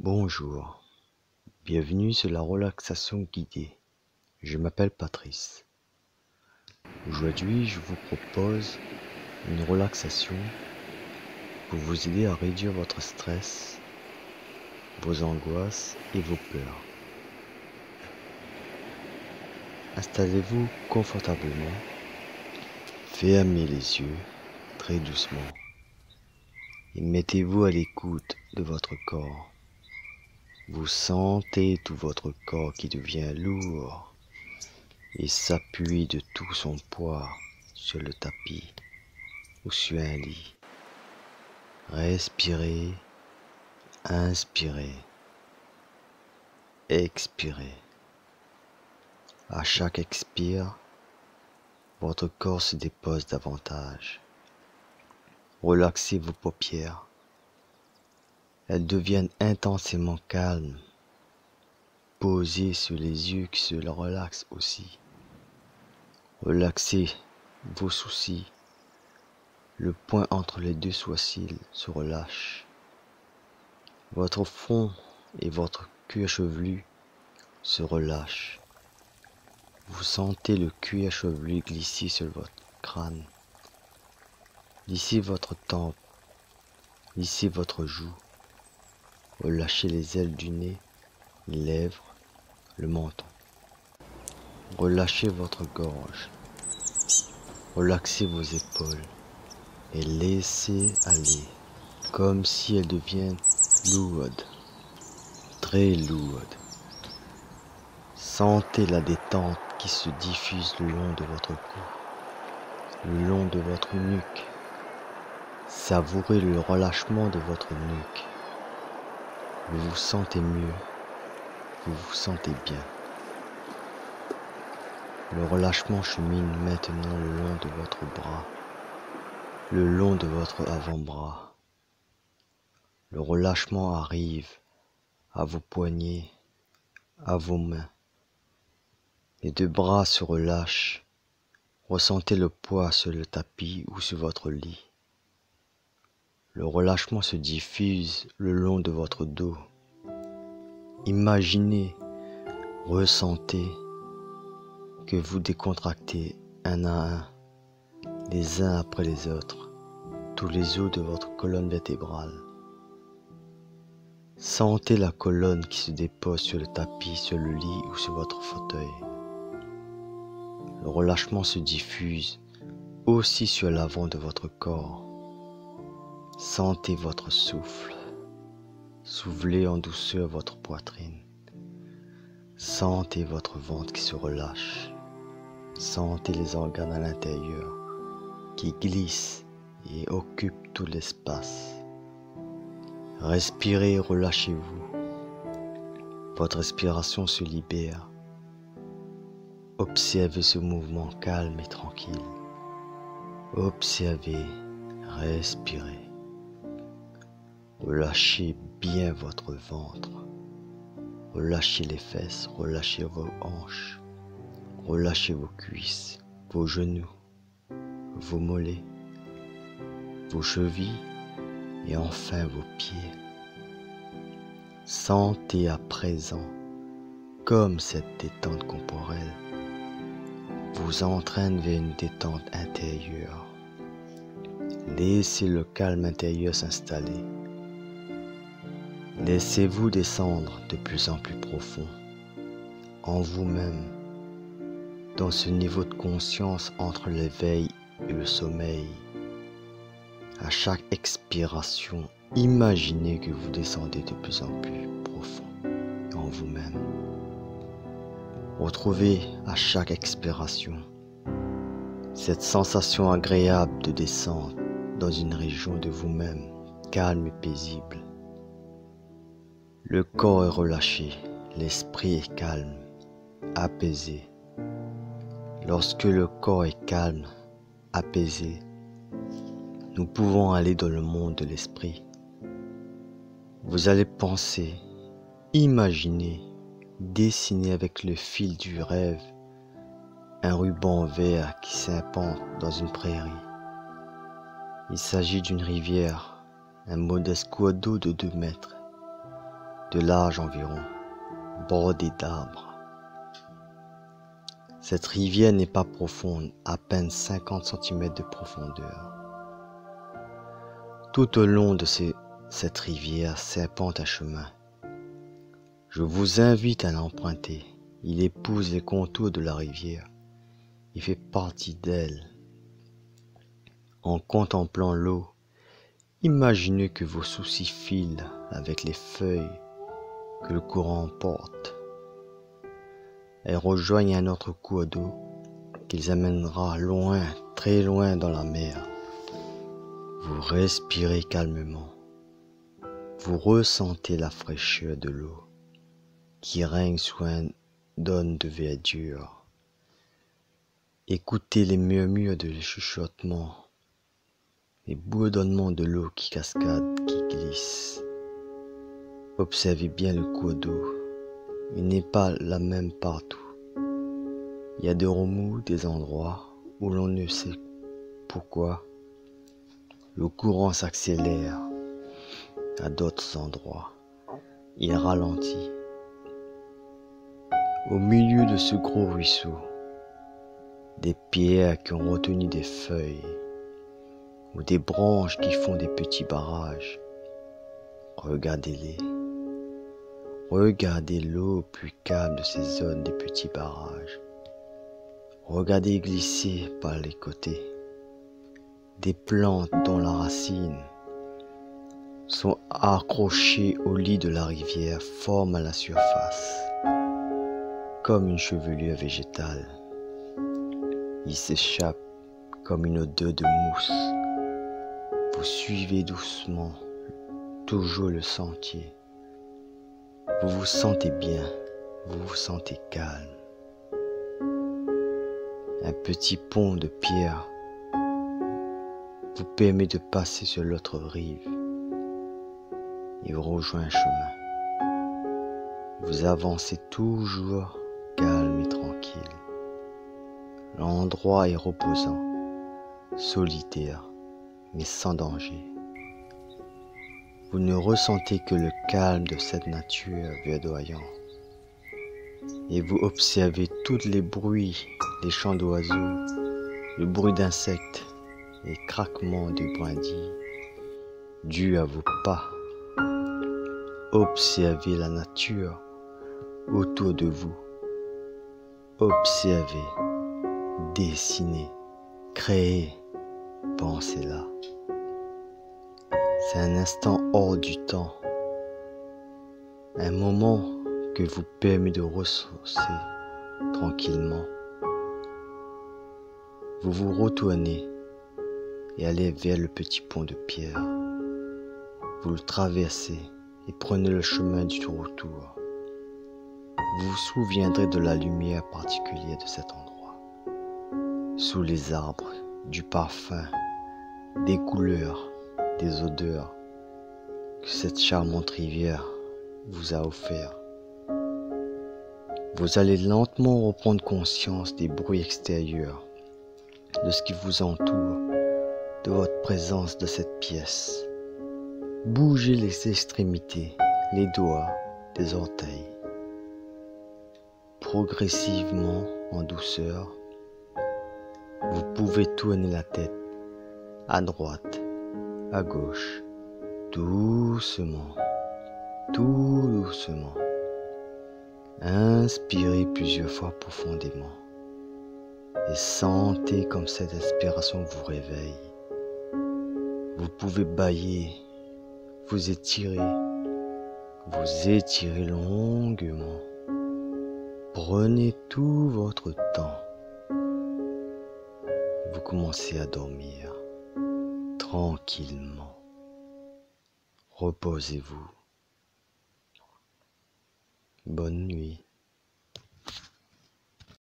Bonjour, bienvenue sur la relaxation guidée. Je m'appelle Patrice. Aujourd'hui, je vous propose une relaxation pour vous aider à réduire votre stress, vos angoisses et vos peurs. Installez-vous confortablement, fermez les yeux très doucement et mettez-vous à l'écoute de votre corps. Vous sentez tout votre corps qui devient lourd et s'appuie de tout son poids sur le tapis ou sur un lit. Respirez, inspirez, expirez. À chaque expire, votre corps se dépose davantage. Relaxez vos paupières elles deviennent intensément calmes, posées sur les yeux qui se relaxent aussi. Relaxez vos soucis. Le point entre les deux sourcils se relâche. Votre front et votre cuir chevelu se relâchent. Vous sentez le cuir chevelu glisser sur votre crâne. Lissez votre tempe. Lissez votre joue. Relâchez les ailes du nez, les lèvres, le menton. Relâchez votre gorge. Relaxez vos épaules et laissez aller comme si elles deviennent lourdes, très lourdes. Sentez la détente qui se diffuse le long de votre cou, le long de votre nuque. Savourez le relâchement de votre nuque. Vous vous sentez mieux. Vous vous sentez bien. Le relâchement chemine maintenant le long de votre bras, le long de votre avant-bras. Le relâchement arrive à vos poignets, à vos mains. Les deux bras se relâchent. Ressentez le poids sur le tapis ou sur votre lit. Le relâchement se diffuse le long de votre dos. Imaginez, ressentez que vous décontractez un à un, les uns après les autres, tous les os de votre colonne vertébrale. Sentez la colonne qui se dépose sur le tapis, sur le lit ou sur votre fauteuil. Le relâchement se diffuse aussi sur l'avant de votre corps. Sentez votre souffle. Soufflez en douceur votre poitrine. Sentez votre ventre qui se relâche. Sentez les organes à l'intérieur qui glissent et occupent tout l'espace. Respirez, relâchez-vous. Votre respiration se libère. Observez ce mouvement calme et tranquille. Observez, respirez. Relâchez bien votre ventre. Relâchez les fesses, relâchez vos hanches, relâchez vos cuisses, vos genoux, vos mollets, vos chevilles et enfin vos pieds. Sentez à présent comme cette détente corporelle vous entraîne vers une détente intérieure. Laissez le calme intérieur s'installer. Laissez-vous descendre de plus en plus profond en vous-même, dans ce niveau de conscience entre l'éveil et le sommeil. À chaque expiration, imaginez que vous descendez de plus en plus profond en vous-même. Retrouvez à chaque expiration cette sensation agréable de descente dans une région de vous-même calme et paisible. Le corps est relâché, l'esprit est calme, apaisé. Lorsque le corps est calme, apaisé, nous pouvons aller dans le monde de l'esprit. Vous allez penser, imaginer, dessiner avec le fil du rêve un ruban vert qui s'impente dans une prairie. Il s'agit d'une rivière, un modeste cours d'eau de deux mètres de large environ, bordée d'arbres. Cette rivière n'est pas profonde, à peine 50 cm de profondeur. Tout au long de cette rivière serpente un chemin. Je vous invite à l'emprunter. Il épouse les contours de la rivière. Il fait partie d'elle. En contemplant l'eau, imaginez que vos soucis filent avec les feuilles que le courant porte. Elles rejoignent un autre cours d'eau qu'ils amènera loin, très loin dans la mer. Vous respirez calmement. Vous ressentez la fraîcheur de l'eau qui règne sous un dône de verdure. Écoutez les murmures de chuchotements, les bourdonnements de l'eau qui cascade, qui glisse. Observez bien le cours d'eau. Il n'est pas la même partout. Il y a des remous, des endroits où l'on ne sait pourquoi. Le courant s'accélère. À d'autres endroits, il ralentit. Au milieu de ce gros ruisseau, des pierres qui ont retenu des feuilles ou des branches qui font des petits barrages. Regardez-les. Regardez l'eau plus calme de ces zones des petits barrages. Regardez glisser par les côtés des plantes dont la racine sont accrochées au lit de la rivière forment à la surface comme une chevelure végétale. Il s'échappe comme une odeur de mousse. Vous suivez doucement, toujours le sentier. Vous vous sentez bien, vous vous sentez calme. Un petit pont de pierre vous permet de passer sur l'autre rive et vous rejoint un chemin. Vous avancez toujours calme et tranquille. L'endroit est reposant, solitaire, mais sans danger. Vous ne ressentez que le calme de cette nature verdoyante. Et vous observez tous les bruits, les chants d'oiseaux, le bruit d'insectes, les craquements de brindilles, dû à vos pas. Observez la nature autour de vous Observez, dessinez, créez, pensez-là. C'est un instant hors du temps, un moment que vous permet de ressourcer tranquillement. Vous vous retournez et allez vers le petit pont de pierre. Vous le traversez et prenez le chemin du retour vous vous souviendrez de la lumière particulière de cet endroit. Sous les arbres, du parfum, des couleurs, des odeurs que cette charmante rivière vous a offert. Vous allez lentement reprendre conscience des bruits extérieurs, de ce qui vous entoure, de votre présence de cette pièce. Bougez les extrémités, les doigts, des orteils progressivement en douceur. Vous pouvez tourner la tête à droite, à gauche, doucement, tout doucement. Inspirez plusieurs fois profondément et sentez comme cette inspiration vous réveille. Vous pouvez bailler, vous étirer, vous étirer longuement. Prenez tout votre temps. Vous commencez à dormir tranquillement. Reposez-vous. Bonne nuit.